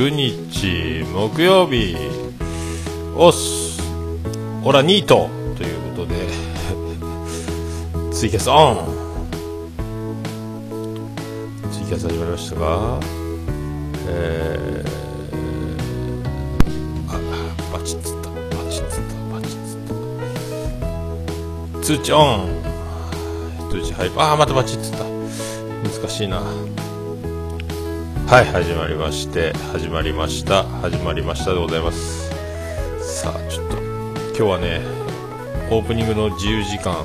29日木曜日おっすオラニートということでツイキャスオン。ツイキャス始まりましたがえー、あバチッつった。バチッつった。バチッつった。通知オン。通知はいああまたバチッつった。難しいな。はい始まりまして始まりました始まりましたでございます。さあちょっと今日はねオープニングの自由時間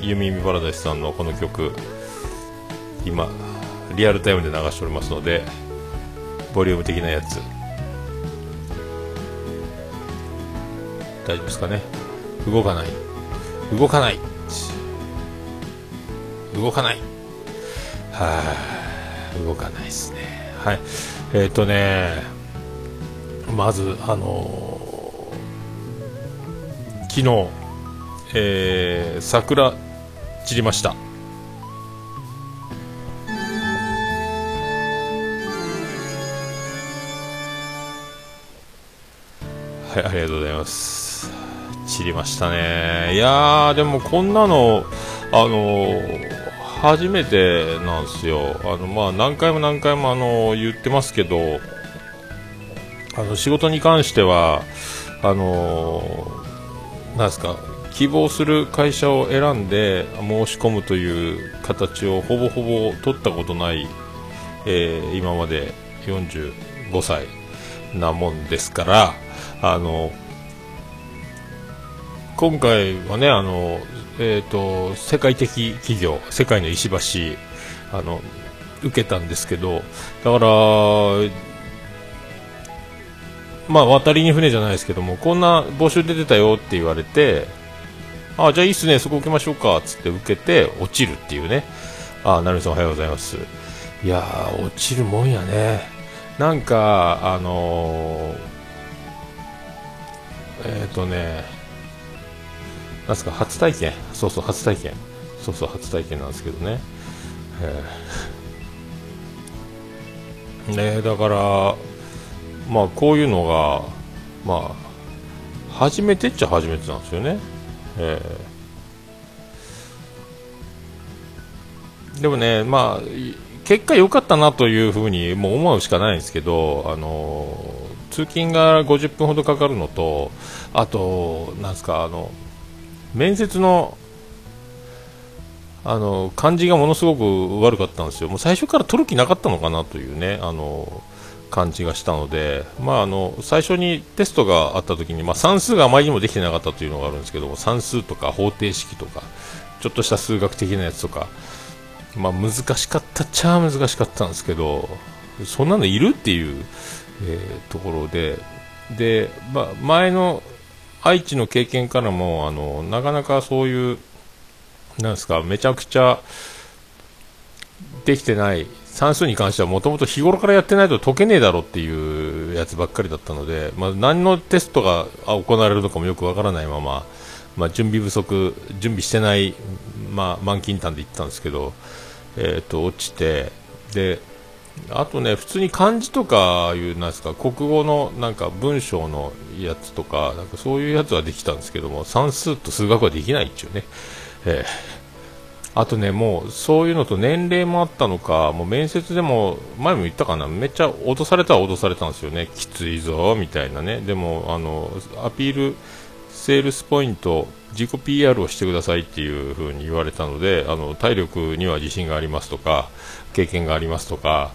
ユミミパラダイスさんのこの曲今リアルタイムで流しておりますのでボリューム的なやつ。大丈夫ですかね？動かない。動かない。動かない。はあ。動かないですね。はい。えっ、ー、とねまずあのー、昨日、えー、桜散りました。はいありがとうございます。散りましたね。いやでもこんなのあのー初めてなんですよ、あのまあ、何回も何回もあの言ってますけど、あの仕事に関しては、あのなんですか希望する会社を選んで申し込むという形をほぼほぼ取ったことない、えー、今まで45歳なもんですから、あの今回はねあのえーと、世界的企業世界の石橋あの受けたんですけどだからまあ渡りに船じゃないですけどもこんな募集出てたよって言われてあじゃあいいっすねそこ受けましょうかつって受けて落ちるっていうね。あ成美さんおはようございます。いやー落ちるもんやね。なんかあのー、えっ、ー、とねなんすか初体験。そうそう初体験。そうそう初体験なんですけどね、えー、ねだからまあこういうのがまあ初めてっちゃ初めてなんですよね、えー、でもねまあ結果良かったなというふうにもう思うしかないんですけどあの通勤が50分ほどかかるのとあとなんですかあの面接のあの感じがものすごく悪かったんですよ、もう最初から取る気なかったのかなというねあの感じがしたので、まあ、あの最初にテストがあった時に、まあ、算数があまりにもできてなかったというのがあるんですけども算数とか方程式とかちょっとした数学的なやつとか、まあ、難しかったっちゃ難しかったんですけどそんなのいるっていう、えー、ところで。で、まあ、前の愛知の経験からもあのなかなかそういうなんですかめちゃくちゃできてない算数に関してはもともと日頃からやってないと解けねえだろっていうやつばっかりだったので、まあ、何のテストが行われるのかもよくわからないまま、まあ、準備不足準備してない、まあ、満勤単で行ったんですけど、えー、と落ちてであとね、普通に漢字とかいうなんですか国語のなんか文章のやつとかなんかそういうやつはできたんですけども算数と数学はできないっていうね、えー、あとね、もうそういうのと年齢もあったのかもう面接でも前も言ったかなめっちゃ脅されたは脅されたんですよね。きついぞみたいなね。でもあのアピールセールスポイント自己 PR をしてくださいっていう風に言われたのであの体力には自信がありますとか経験がありますとか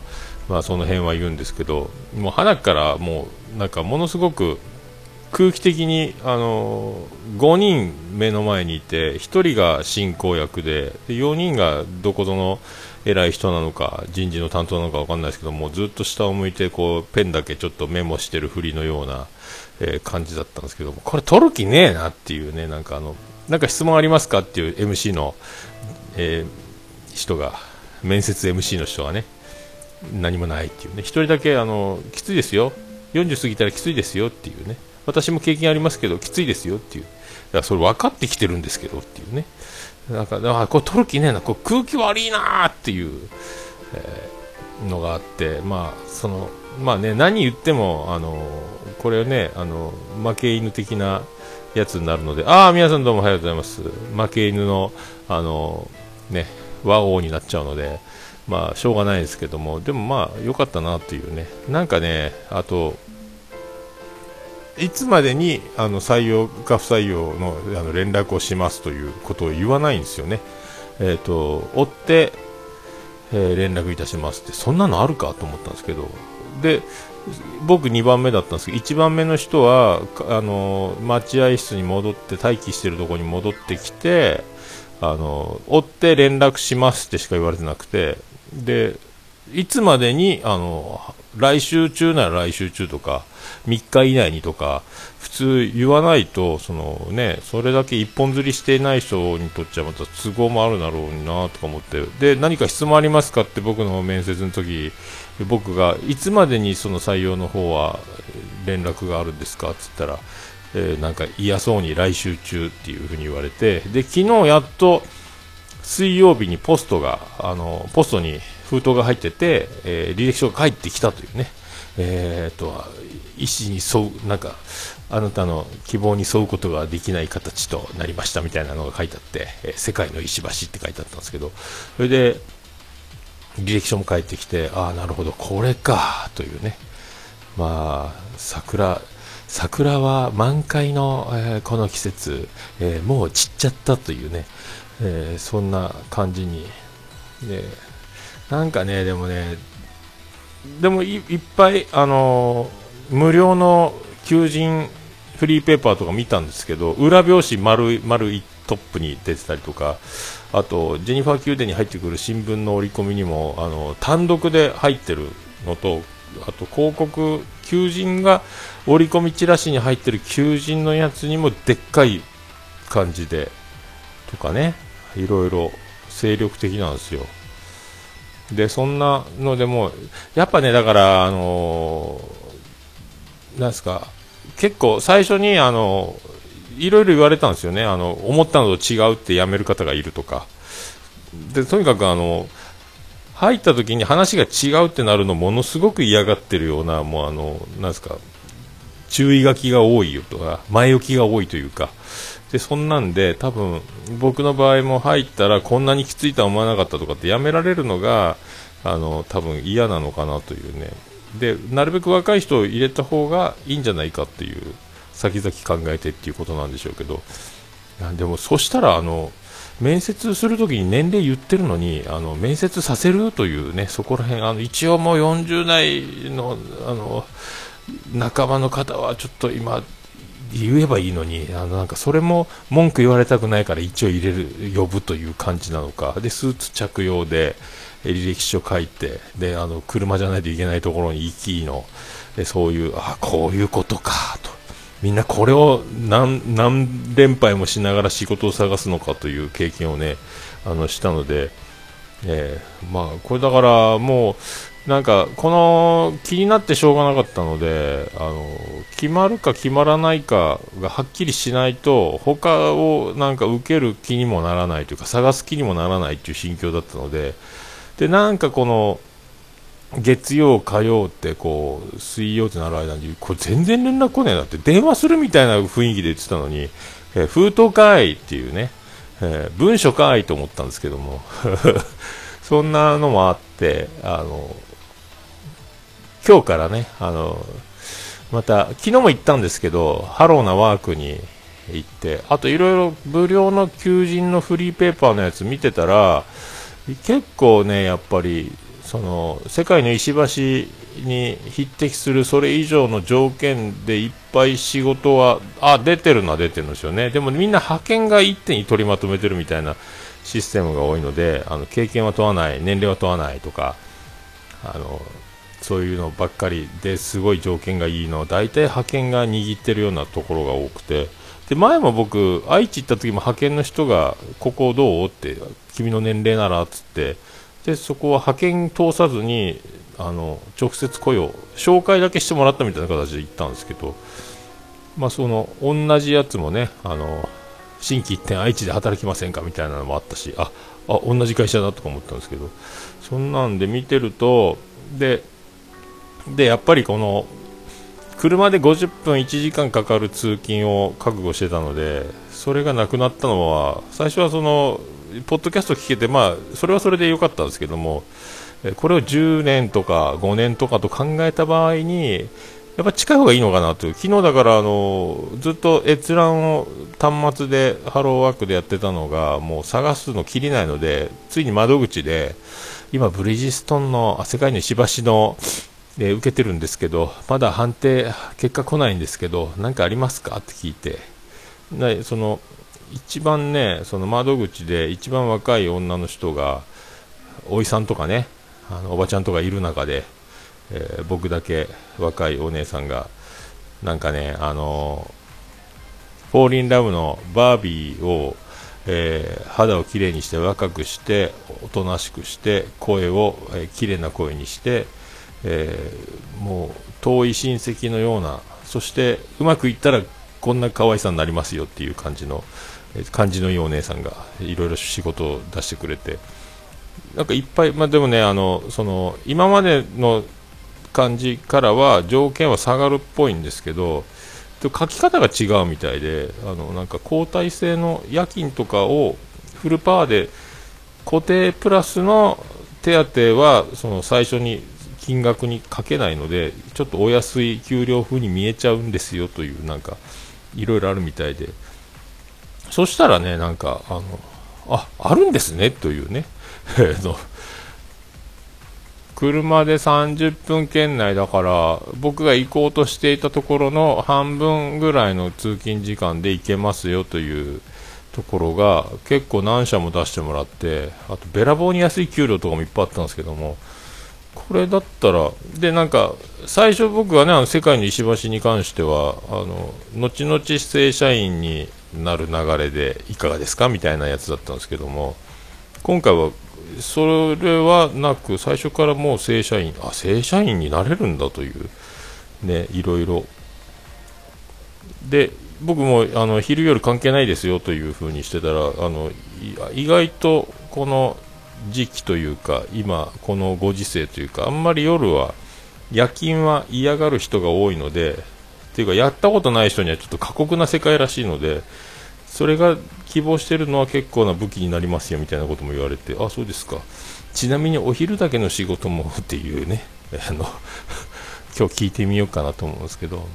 まあ、その辺は言うんですけどもう花からもうなんかものすごく空気的にあの5人目の前にいて1人が進行役でで4人がどこぞの偉い人なのか人事の担当なのか分かんないですけどもずっと下を向いてこうペンだけちょっとメモしてるふりのような、えー、感じだったんですけどもこれ取る気ねえなっていうねなんかあのなんか質問ありますかっていう MC の、えー、人が面接 MC の人がね何もないっていうね、1人だけあのきついですよ、40過ぎたらきついですよっていうね、私も経験ありますけど、きついですよっていう、だからそれ分かってきてるんですけどっていうね、なんか、あこれ取る気ねえな、これ空気悪いなっていう、えー、のがあって、まあ、そのまあね、何言っても、あのこれね、あの負け犬的なやつになるので、ああ、皆さんどうもおはようございます。負け犬の、あのね、和王になっちゃうので、まあ、しょうがないですけども、でもまあ、良かったなっていうね、なんかね、あと、いつまでにあの採用か不採用のあの連絡をしますということを言わないんですよね。えーと、追って、えー、連絡いたしますってそんなのあるかと思ったんですけど。で僕2番目だったんですけど1番目の人はあの待合室に戻って待機してるところに戻ってきてあの追って連絡しますってしか言われてなくてでいつまでにあの来週中なら来週中とか3日以内にとか普通言わないとその、ね、それだけ一本釣りしていない人にとっちゃまた都合もあるだろうなとか思ってで何か質問ありますかって僕の面接の時僕がいつまでにその採用の方は連絡があるんですかって言ったら、えー、なんか嫌そうに来週中っていうふうに言われてで昨日やっと水曜日にポストがあのポストに封筒が入ってて、えー、履歴書が返ってきたというね、えー、と意思に沿うなんかあなたの希望に沿うことができない形となりましたみたいなのが書いてあって、えー、世界の石橋って書いてあったんですけどそれで履歴書も返ってきてああなるほどこれかというね。まあ桜桜は満開の、えー、この季節、えー、もう散っちゃったというね、えー、そんな感じに、ね、なんかね、でもね、でもいっぱい、あのー、無料の求人フリーペーパーとか見たんですけど、裏表紙丸丸いトップに出てたりとか、あと、ジェニファー宮殿に入ってくる新聞の折り込みにも、あの、単独で入ってるのと、あと広告、求人が折り込みチラシに入ってる求人のやつにもでっかい感じで、とかね、いろいろ精力的なんですよ。で、そんなのでも、やっぱね、だから、あの、なんですか、結構最初に、あのいろいろ言われたんですよね、あの思ったのと違うってやめる方がいるとか、でとにかくあの入った時に話が違うってなるのものすごく嫌がってるような、もうあのなんですか注意書きが多いよとか、前置きが多いというか、でそんなんで多分僕の場合も入ったらこんなにきついとは思わなかったとかってやめられるのがあの多分嫌なのかなというね。でなるべく若い人を入れた方がいいんじゃないかっていう先々考えてっていうことなんでしょうけど。でもそしたらあの面接するときに年齢言ってるのにあの面接させるというねそこら辺あの一応もう40代のあの仲間の方はちょっと今言えばいいのにあのなんかそれも文句言われたくないから一応入れる呼ぶという感じなのか。でスーツ着用で履歴書書いてであの車じゃないといけないところに行きのでそういうあこういうことかと。みんなこれを何何連敗もしながら仕事を探すのかという経験をねあのしたので、えー、まあこれだからもうなんかこの気になってしょうがなかったのであの決まるか決まらないかがはっきりしないと他をなんか受ける気にもならないというか探す気にもならないという心境だったのででなんかこの月曜、火曜ってこう水曜ってなる間にこれ全然連絡来ねえなって電話するみたいな雰囲気で言ってたのに、えー、封筒かいっていうね、えー、文書かいと思ったんですけども そんなのもあってあの今日からね、あの、また、昨日も行ったんですけど、ハローなワークに行って、あといろいろ無料の求人のフリーペーパーのやつ見てたら、結構ね、やっぱり、その、世界の石橋に匹敵するそれ以上の条件でいっぱい仕事は、あ、出てるのは出てるんですよね。でもみんな派遣が一手に取りまとめてるみたいなシステムが多いので、あの、経験は問わない、年齢は問わないとか、あの、そういうのばっかりですごい条件がいいの。大体派遣が握ってるようなところが多くて。で前も僕愛知行った時も派遣の人がここどう？って君の年齢ならっつって。でそこは派遣通さずにあの直接雇用紹介だけしてもらったみたいな形で行ったんですけど。まあその同じやつもねあの新規一点愛知で働きませんか？みたいなのもあったし。ああ同じ会社だとか思ったんですけど。そんなんで見てるとででやっぱりこの車で50分1時間かかる通勤を覚悟してたのでそれがなくなったのは最初はそのポッドキャスト聞けてまあそれはそれで良かったんですけどもこれを10年とか5年とかと考えた場合にやっぱ近い方がいいのかなという。昨日だからあのずっと閲覧を端末でハローワークでやってたのがもう探すのきりないのでついに窓口で今ブリヂストンの世界の石橋ので受けてるんですけどまだ判定結果来ないんですけど何かありますか？って聞いて。でその一番ねその窓口で一番若い女の人がおいさんとかねあのおばちゃんとかいる中で、えー、僕だけ若いお姉さんがなんかねあのフォーリンラブのバービーを、えー、肌をきれいにして若くしておとなしくして声を、えー、綺麗な声にして、えー、もう遠い親戚のようなそしてうまくいったらこんな可愛さになりますよっていう感じの、え感じのいいお姉さんがいろいろ仕事を出してくれてなんかいっぱい、まあ、でもねあのその今までの感じからは条件は下がるっぽいんですけど書き方が違うみたいであのなんか交代制の夜勤とかをフルパワーで固定プラスの手当はその最初に金額にかけないのでちょっとお安い給料風に見えちゃうんですよというなんかいろいろあるみたいで。そしたらねなんかあのああるんですねというね。車で30分圏内だから僕が行こうとしていたところの半分ぐらいの通勤時間で行けますよというところが結構何社も出してもらってあとべらぼうに安い給料とかもいっぱいあったんですけどもこれだったら、で、なんか、最初僕はね、あの世界の石橋に関しては、あの、後々正社員になる流れでいかがですか？みたいなやつだったんですけども、今回は、それはなく、最初からもう正社員、あ、正社員になれるんだという、ね、いろいろ。で、僕もあの昼夜関係ないですよというふうにしてたら、あの意外とこの時期というか今このご時世というかあんまり夜は夜勤は嫌がる人が多いのでっていうかやったことない人にはちょっと過酷な世界らしいのでそれが希望してるのは結構な武器になりますよみたいなことも言われてあそうですか。ちなみにお昼だけの仕事もっていうね あの今日聞いてみようかなと思うんですけど、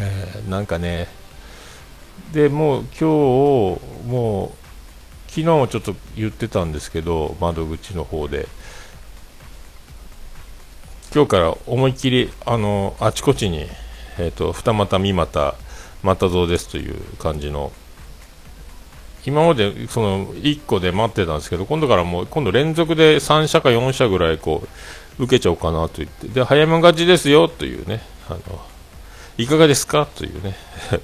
えー、なんかねでもう今日もう昨日もちょっと言ってたんですけど、窓口の方で、今日から思いっきり、あの、あちこちに、え、ー、と、二股、三股、又蔵ですという感じの、今までその1個で待ってたんですけど、今度からもう、今度連続で3社か4社ぐらいこう、受けちゃおうかなと言って、で、早めがちですよというね、あの、いかがですかというね、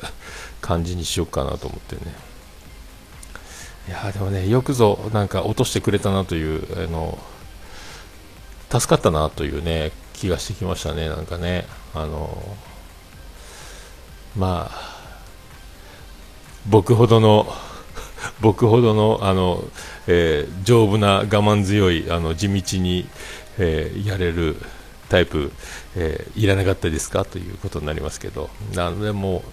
感じにしようかなと思ってね。いやでもね、よくぞなんか落としてくれたなという、あの助かったなというね気がしてきましたね、なんかね、あのまあ、僕ほどの、僕ほどのあの、えー、丈夫な我慢強いあの地道に、えー、やれるタイプ、えー、いらなかったですか？ということになりますけど、なでも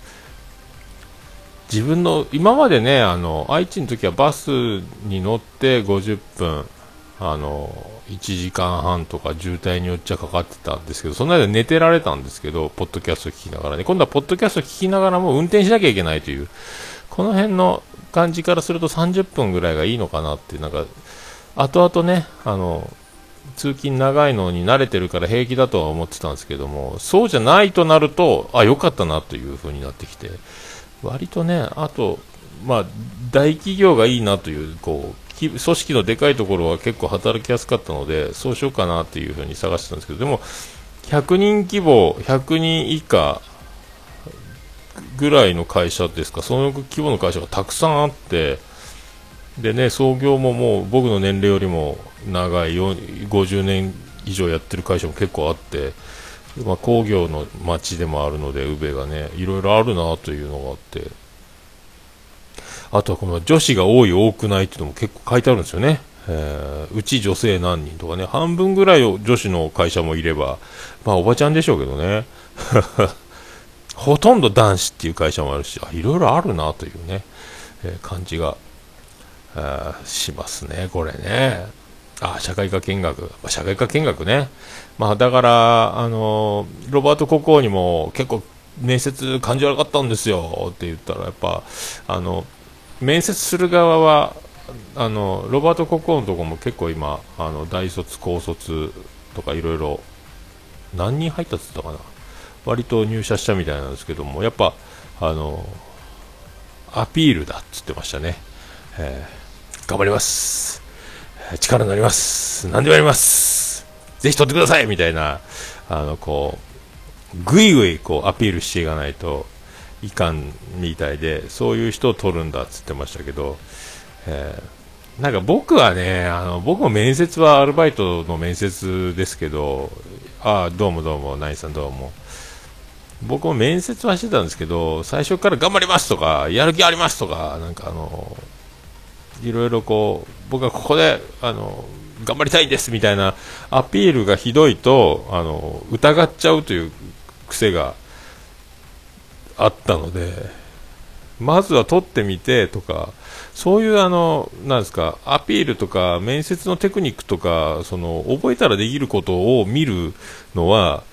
自分の今までねあの愛知の時はバスに乗って50分あの1時間半とか渋滞によっちゃかかってたんですけどその間寝てられたんですけどポッドキャスト聞きながらね。今度はポッドキャスト聞きながらも運転しなきゃいけないというこの辺の感じからすると30分ぐらいがいいのかなってなんか後々ねあの通勤長いのに慣れてるから平気だとは思ってたんですけどもそうじゃないとなるとあ良かったなという風になってきて割とね、あと、まあ、大企業がいいなという、こう、組織のでかいところは結構働きやすかったので、そうしようかなっていうふうに探してたんですけど、でも、100人規模、100人以下ぐらいの会社ですか、その規模の会社がたくさんあって、でね、創業ももう僕の年齢よりも長い50年以上やってる会社も結構あって、まあ、工業の街でもあるので、宇部がね、いろいろあるなというのがあって、あとはこの女子が多い多くないっていうのも結構書いてあるんですよね。えー、うち女性何人とかね、半分ぐらい女子の会社もいれば、まあおばちゃんでしょうけどね。ほとんど男子っていう会社もあるし、あいろいろあるなというね、えー、感じが、しますね、これね。あ、社会科見学。社会科見学ね。まあ、だから、あのロバート国王にも結構面接感じ悪かったんですよって言ったら、やっぱ、あの、面接する側は、あの、ロバート国王のとこも結構今、あの、大卒、高卒とかいろいろ、何人入ったって言ったかな。割と入社したみたいなんですけども、やっぱ、あの、アピールだっつってましたね。えー、頑張ります。力になります。何でもやります。ぜひ取ってくださいみたいな、あの、こう、ぐいぐいこうアピールしていかないといかんみたいで、そういう人を取るんだっつってましたけど、えー、なんか僕はね、あの、僕も面接はアルバイトの面接ですけど、ああ、どうもどうも、ナインさんどうも。僕も面接はしてたんですけど、最初から頑張りますとか、やる気ありますとか、なんかあの、いろいろこう、僕はここで、あの、頑張りたいですみたいなアピールがひどいと、あの、疑っちゃうという癖があったので、まずは取ってみてとか、そういうあの、なんですか、アピールとか、面接のテクニックとか、その、覚えたらできることを見るのは、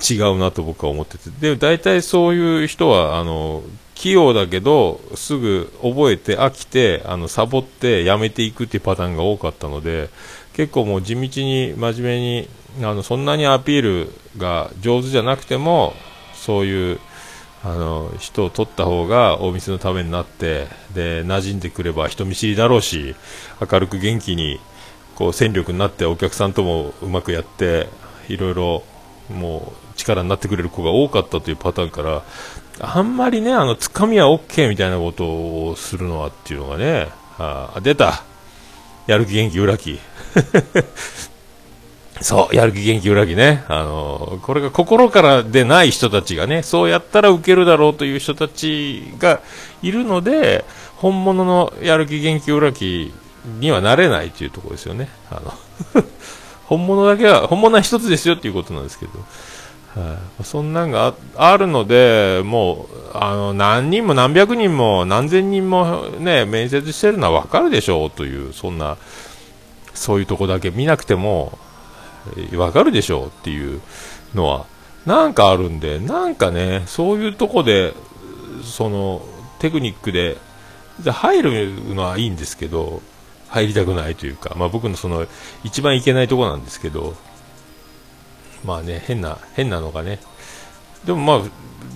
違うなと僕は思ってて。で、大体そういう人は、あの、器用だけど、すぐ覚えて飽きて、あの、サボってやめていくっていうパターンが多かったので、結構もう地道に真面目に、あの、そんなにアピールが上手じゃなくても、そういう、あの、人を取った方がお店のためになって、で、馴染んでくれば人見知りだろうし、明るく元気に、こう、戦力になってお客さんともうまくやって、いろいろ、もう、力になってくれる子が多かったというパターンから、あんまりね、あの、つかみは OK みたいなことをするのはっていうのがね、あ出た。やる気元気裏気。そう、やる気元気裏気ね。あの、これが心からでない人たちがね、そうやったら受けるだろうという人たちがいるので、本物のやる気元気裏気にはなれないというところですよね。あの 本物だけは、本物は一つですよっていうことなんですけど。はい、そんなんがあるので、もうあの何人も何百人も何千人も、ね、面接してるのは分かるでしょうという、そんな、そういうとこだけ見なくても分かるでしょうっていうのは、なんかあるんで、なんかね、そういうとこで、そのテクニックで、入るのはいいんですけど、入りたくないというか、まあ、僕のその一番いけないとこなんですけど、まあね、変な、変なのがね。でもまあ、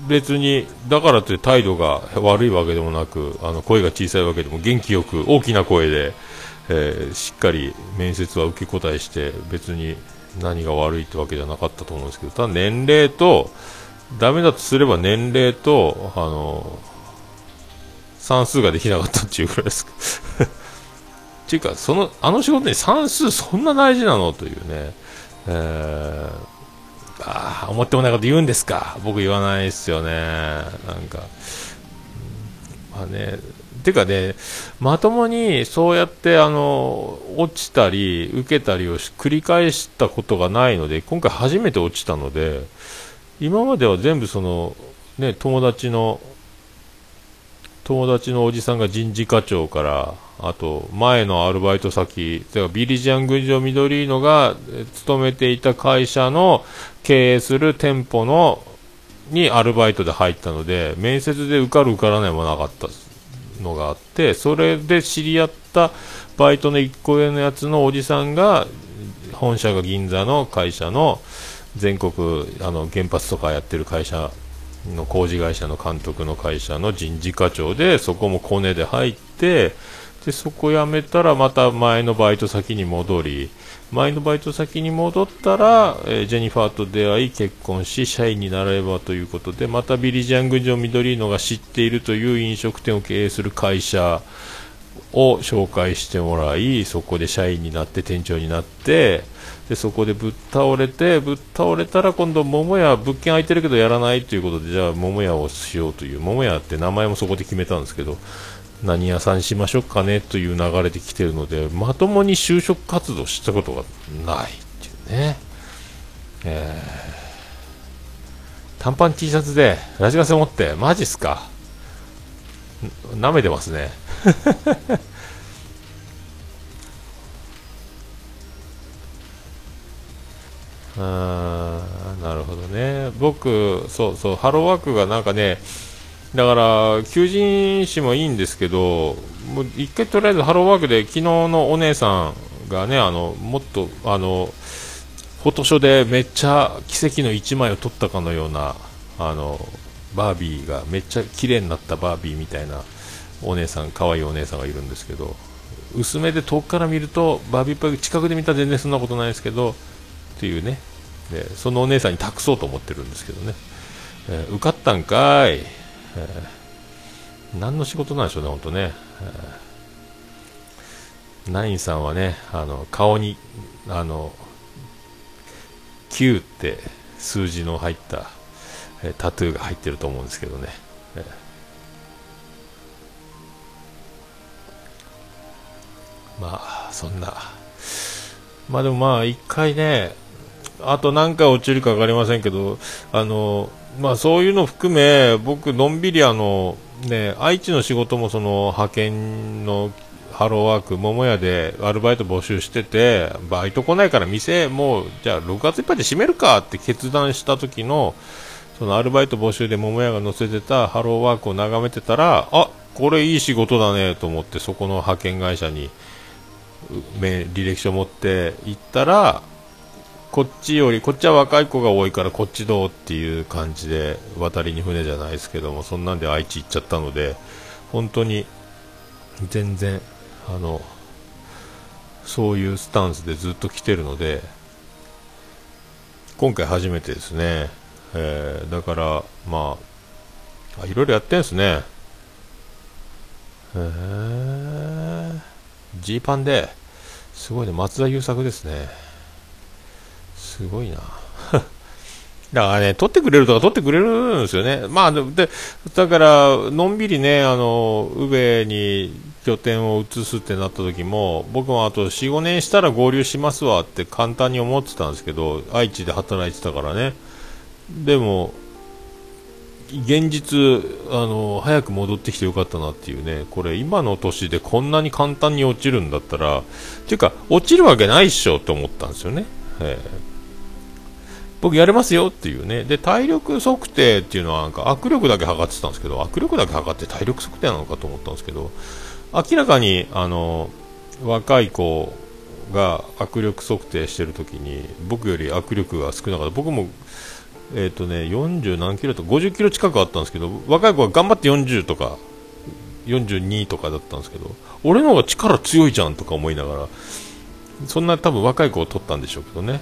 別に、だからといって態度が悪いわけでもなく、あの、声が小さいわけでも元気よく、大きな声で、えー、しっかり面接は受け答えして、別に何が悪いってわけじゃなかったと思うんですけど、ただ年齢と、ダメだとすれば年齢と、あの、算数ができなかったっていうくらいです。っていうか、その、あの仕事に算数そんな大事なの？というね、え思ってもないこと言うんですか？僕言わないですよね。なんか、まあね。てかねまともにそうやってあの落ちたり受けたりを繰り返したことがないので今回初めて落ちたので今までは全部そのね友達の友達のおじさんが人事課長からあと、前のアルバイト先、ビリジアン群青緑のが勤めていた会社の経営する店舗のにアルバイトで入ったので、面接で受かる受からないもなかった。のがあって、それで知り合ったバイトの1個上のやつのおじさんが、本社が銀座の会社の全国あの原発とかやってる会社の工事会社の監督の会社の人事課長で、そこもコネで入って、でそこ辞めたらまた前のバイト先に戻り前のバイト先に戻ったら、えー、ジェニファーと出会い結婚し社員になればということでまたビリジャング・ジョン・ミドリーノが知っているという飲食店を経営する会社を紹介してもらいそこで社員になって店長になってでそこでぶっ倒れてぶっ倒れたら今度桃屋物件空いてるけどやらないということでじゃあ桃屋をしようという桃屋って名前もそこで決めたんですけど何屋さんしましょうかねという流れで来てるのでまともに就職活動したことがないっていうね、えー、短パン T シャツでラジカセ持ってマジっすか？なめてますね。あなるほどね。僕そうそうハローワークがなんかねだから求人誌もいいんですけどもう一回とりあえずハローワークで昨日のお姉さんがねあのもっとあのフォトショでめっちゃ奇跡の1枚を撮ったかのようなあのバービーがめっちゃ綺麗になったバービーみたいなお姉さん可愛いお姉さんがいるんですけど薄めで遠くから見るとバービーっぽい近くで見たら全然そんなことないですけどっていうね。でそのお姉さんに託そうと思ってるんですけどね、えー、受かったんかい、えー、何の仕事なんでしょうね、本当ね、えー、ナインさんはねあの顔にあの9って数字の入った、えー、タトゥーが入ってると思うんですけどね、えー、まあそんな。まあでもまあ一回ねあと何回落ちるか分かりませんけど、あのまあ、そういうの含め、僕、のんびりあの、ね、愛知の仕事もその派遣のハローワーク、桃屋でアルバイト募集してて、バイト来ないから店、もう、じゃあ6月いっぱいで閉めるかって決断した時の、そのアルバイト募集で桃屋が載せてたハローワークを眺めてたら、あこれいい仕事だねと思って、そこの派遣会社に履歴書を持って行ったら、こっちより、こっちは若い子が多いからこっちどうっていう感じで渡りに船じゃないですけども、そんなんで愛知行っちゃったので、本当に全然、あの、そういうスタンスでずっと来てるので、今回初めてですね。えー、だから、まあ、いろいろやってんですね。へー、ジーパンで、すごいね、松田優作ですね。すごいな。だからね、取ってくれるとか取ってくれるんですよね。まあ、で、だから、のんびりね、あの、宇部に拠点を移すってなった時も、僕もあと4、5年したら合流しますわって簡単に思ってたんですけど、愛知で働いてたからね。でも、現実、あの、早く戻ってきてよかったなっていうね、これ今の年でこんなに簡単に落ちるんだったら、っていうか、落ちるわけないっしょって思ったんですよね。えー僕やれますよっていうね。で、体力測定っていうのはなんか握力だけ測ってたんですけど、握力だけ測って体力測定なのかと思ったんですけど、明らかに、あの、若い子が握力測定してるときに、僕より握力が少なかった。僕も、えっ、ー、とね、40何キロと50キロ近くあったんですけど、若い子は頑張って40とか、42とかだったんですけど、俺の方が力強いじゃんとか思いながら、そんな多分若い子を取ったんでしょうけどね。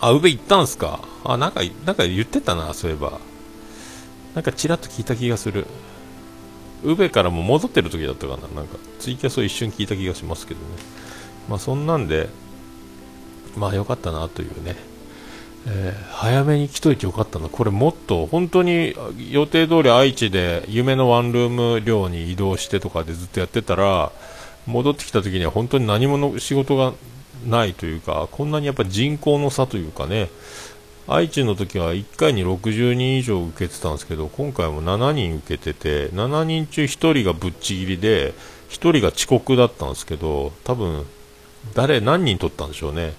あ、宇部行ったんすか？あ、なんか、なんか言ってたな、そういえば。なんかちらっと聞いた気がする。宇部からも戻ってる時だったかな。なんか、ツイキャスを一瞬聞いた気がしますけどね。まあ、そんなんで、まあ、よかったなというね。えー、早めに来といてよかったな。これもっと、本当に予定通り愛知で夢のワンルーム寮に移動してとかでずっとやってたら、戻ってきた時には本当に何もの仕事がないというか、こんなにやっぱ人口の差というかね、愛知の時は1回に60人以上受けてたんですけど、今回も7人受けてて、7人中1人がぶっちぎりで、1人が遅刻だったんですけど、多分、誰、何人取ったんでしょうね。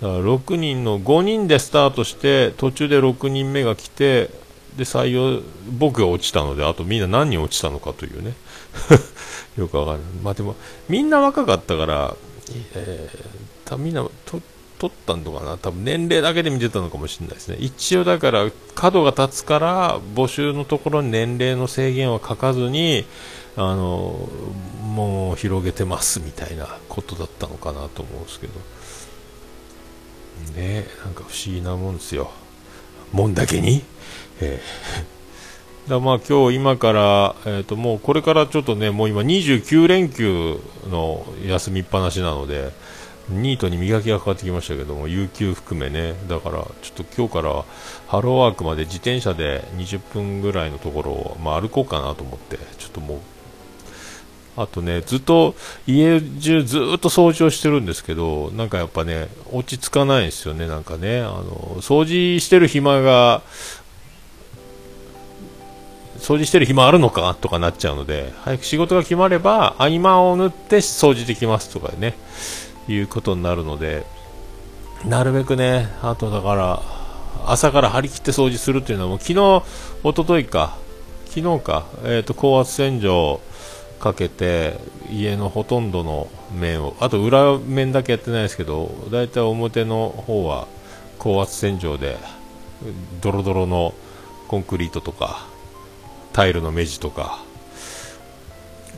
だから6人の5人でスタートして、途中で6人目が来て、で、採用、僕が落ちたので、あとみんな何人落ちたのかというね。よくわかんない。まあでも、みんな若かったから、えー多分みんなと取ったのかな。多分年齢だけで見てたのかもしれないですね。一応だから角が立つから募集のところに年齢の制限は書かずにあのもう広げてますみたいなことだったのかなと思うんですけど。ねなんか不思議なもんですよ。もんだけに、えー、だまあ今日今から、えー、ともうこれからちょっとねもう今29連休の休みっぱなしなのでニートに磨きがかかってきましたけども、有給含めね、だからちょっと今日からハローワークまで自転車で20分ぐらいのところを、まあ、歩こうかなと思って、ちょっともう、あとね、ずっと家中ずっと掃除をしてるんですけど、なんかやっぱね、落ち着かないんですよね、なんかね、あの掃除してる暇が掃除してる暇あるのかとかなっちゃうので、早く仕事が決まれば、合間を縫って掃除できますとかね、いうことになるので、なるべくね、あとだから、朝から張り切って掃除するっていうのはもう昨日、おとといか、昨日か、え、ー、と、高圧洗浄かけて、家のほとんどの面を、あと裏面だけやってないですけど、だいたい表の方は高圧洗浄で、ドロドロのコンクリートとか、タイルの目地とか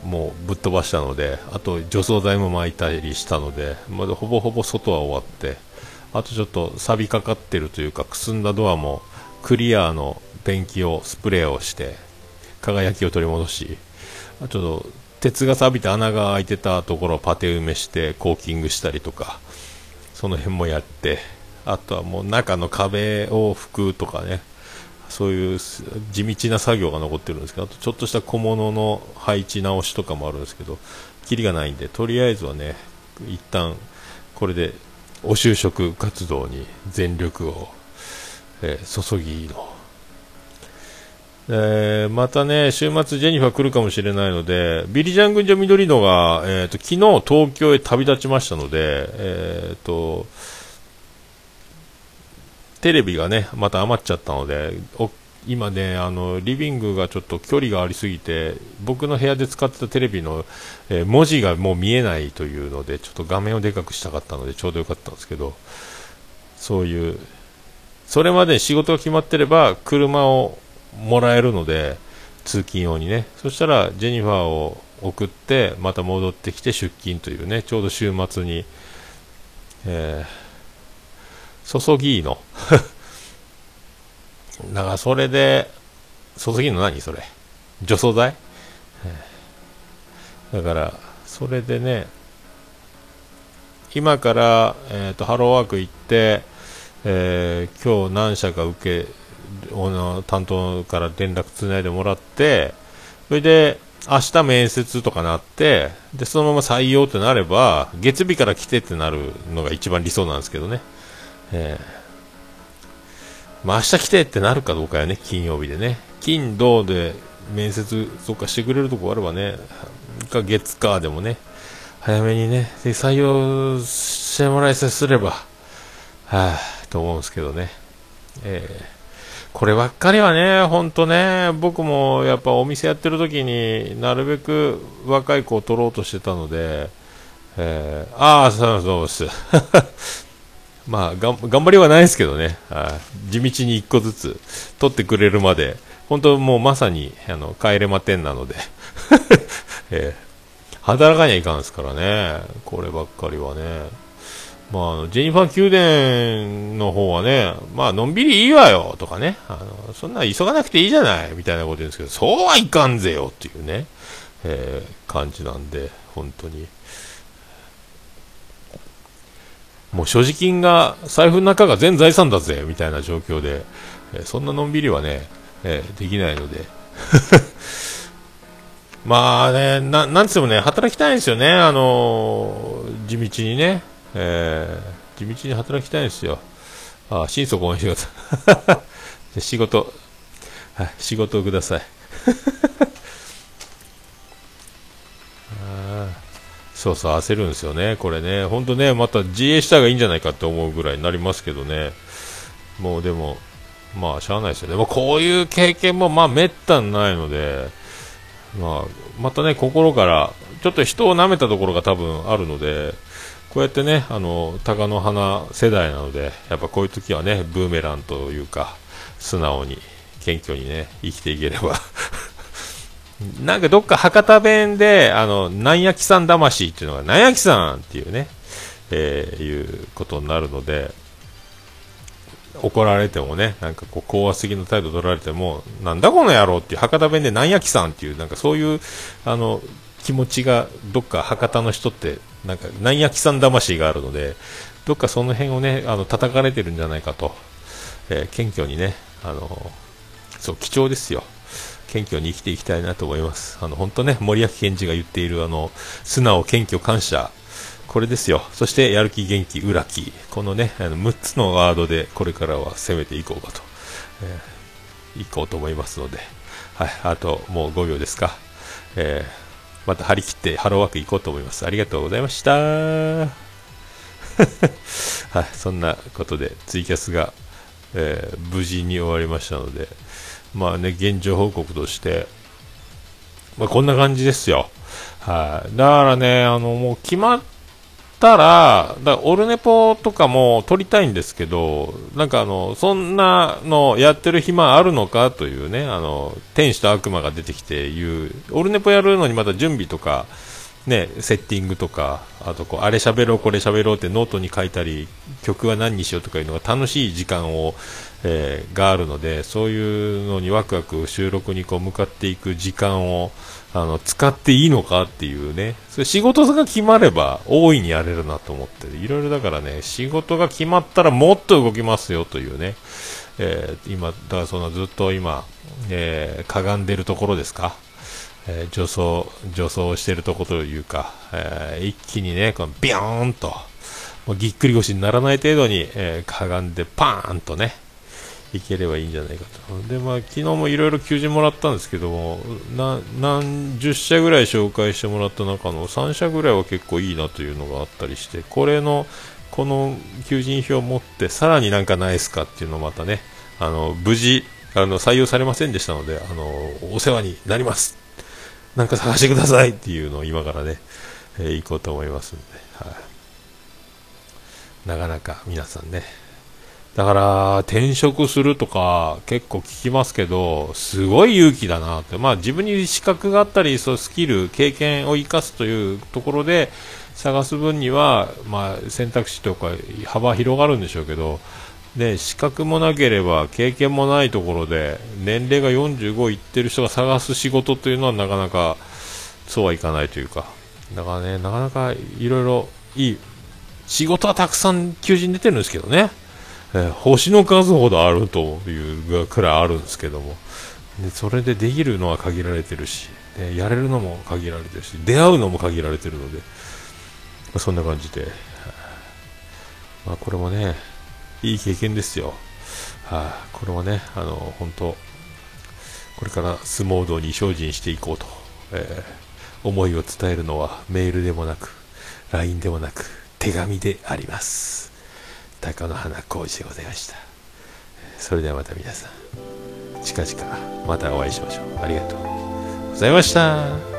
もうぶっ飛ばしたのであと除草剤も巻いたりしたのでまだほぼほぼ外は終わってあとちょっと錆びかかってるというかくすんだドアもクリアのペンキをスプレーをして輝きを取り戻しちょっと鉄が錆びて穴が開いてたところをパテ埋めしてコーキングしたりとかその辺もやってあとはもう中の壁を拭くとかね。そういう地道な作業が残ってるんですけどあとちょっとした小物の配置直しとかもあるんですけどキリがないんでとりあえずはね一旦これでお就職活動に全力を、えー、注ぎの、えー、またね週末ジェニファー来るかもしれないのでビリジャン軍女緑野が、えーと、昨日東京へ旅立ちましたのでえっ、ー、とテレビがね、また余っちゃったので、今ね、あの、リビングがちょっと距離がありすぎて、僕の部屋で使ってたテレビの、えー、文字がもう見えないというので、ちょっと画面をでかくしたかったので、ちょうどよかったんですけど、そういう、それまで仕事が決まってれば、車をもらえるので、通勤用にね、そしたらジェニファーを送って、また戻ってきて出勤というね、ちょうど週末に、えー注ぎの。だからそれで、注ぎの何？それ。除草剤？だから、それでね、今から、えーと、ハローワーク行って、えー、今日何社か受け、担当から連絡つないでもらって、それで、明日面接とかなって、で、そのまま採用ってなれば、月日から来てってなるのが一番理想なんですけどね。えー、まあ明日来てってなるかどうかよね、金曜日でね。金、土で面接とかしてくれるとこあればね、か月かでもね、早めにね、で採用してもらいさえすれば、はぁ、と思うんですけどね。えーこればっかりはね、ほんとね、僕もやっぱお店やってる時になるべく若い子を取ろうとしてたので、えー、ああ、そうそうです。まあ、頑張りはないですけどね、あ地道に1個ずつ取ってくれるまで、本当もうまさに、あの、帰れまてんなので。えー、働かにはいかんですからね、こればっかりはね。まあ、ジェニファー宮殿の方はね、まあ、のんびりいいわよ、とかね、あの、そんな急がなくていいじゃない、みたいなこと言うんですけど、そうはいかんぜよ、っていうね、えー、感じなんで、本当に。もう所持金が、財布の中が全財産だぜ、みたいな状況で、え、そんなのんびりはね、え、できないので。まあね、な、なんつってもね、働きたいんですよね、あのー、地道にね、えー、地道に働きたいんですよ。あ、心底応援してください。仕事、はい、仕事をください。そうそう、焦るんですよね、これね、本当ね、また自衛した方がいいんじゃないかって思うぐらいになりますけどね、もうでも、まあ、しゃあないですよね、まあ、こういう経験もまあめったにないので、まあ、またね、心からちょっと人を舐めたところが多分あるので、こうやってね、あの、鷹の花世代なので、やっぱこういう時はね、ブーメランというか、素直に、謙虚にね、生きていければ なんかどっか博多弁で、あの、なんやきさん魂っていうのが、なんやきさんっていうね、えー、いうことになるので、怒られてもね、なんかこう、高圧的な態度取られても、なんだこの野郎っていう、博多弁でなんやきさんっていう、なんかそういう、あの、気持ちが、どっか博多の人ってなんか、なんやきさん魂があるので、どっかその辺をね、あの、叩かれてるんじゃないかと、えー、謙虚にね、あの、そう、貴重ですよ。謙虚に生きていきたいなと思います。あの、本当ね、森脇健児が言っている、あの、素直、謙虚、感謝、これですよ。そして、やる気、元気、裏気。このね、あの、6つのワードで、これからは攻めていこうかと、えー、いこうと思いますので、はい、あと、もう5秒ですか。えー、また張り切ってハローワーク行こうと思います。ありがとうございました。はい、そんなことで、ツイキャスが、えー、無事に終わりましたので、まあね、現状報告として、まあ、こんな感じですよ。はい、だからね、あの、もう決まったら、だオルネポとかも撮りたいんですけど、なんかあの、そんなのやってる暇あるのかというね、あの、天使と悪魔が出てきて言う、オルネポやるのにまた準備とか、ね、セッティングとか、あとこう、あれ喋ろう、これ喋ろうってノートに書いたり、曲は何にしようとかいうのが楽しい時間を、えー、があるので、そういうのにワクワク収録にこう向かっていく時間を、あの、使っていいのかっていうね、それ仕事が決まれば大いにやれるなと思って、いろいろだからね、仕事が決まったらもっと動きますよというね、えー、今、だからそのずっと今、えー、かがんでるところですか、えー、助走、助走してるところというか、えー、一気にね、このビヨーンと、もうぎっくり腰にならない程度に、えー、かがんでパーンとね、いければいいんじゃないかと。で、まあ、昨日もいろいろ求人もらったんですけども、何十社ぐらい紹介してもらった中の3社ぐらいは結構いいなというのがあったりして、これの、この求人票を持って、さらになんかないですかっていうのをまたね、あの、無事、あの、採用されませんでしたので、あの、お世話になります。なんか探してくださいっていうのを今からね、えー、行こうと思いますんで、はい。なかなか皆さんね、だから、転職するとか結構聞きますけど、すごい勇気だなって。まあ自分に資格があったり、そうスキル、経験を生かすというところで探す分には、まあ選択肢とか幅広がるんでしょうけど、で、資格もなければ経験もないところで、年齢が45いってる人が探す仕事というのはなかなかそうはいかないというか、だからね、なかなかいろいろいい、仕事はたくさん求人出てるんですけどね。えー、星の数ほどあるというくらいあるんですけども。でそれでできるのは限られてるし、でやれるのも限られてるし出会うのも限られてるので、まあ、そんな感じで、まあ、これもねいい経験ですよ、はあ、これもねあの本当これから相撲道に精進していこうと、えー、思いを伝えるのはメールでもなく LINE でもなく手紙であります。高野花浩二でございました。それではまた皆さん近々またお会いしましょう。ありがとうございました。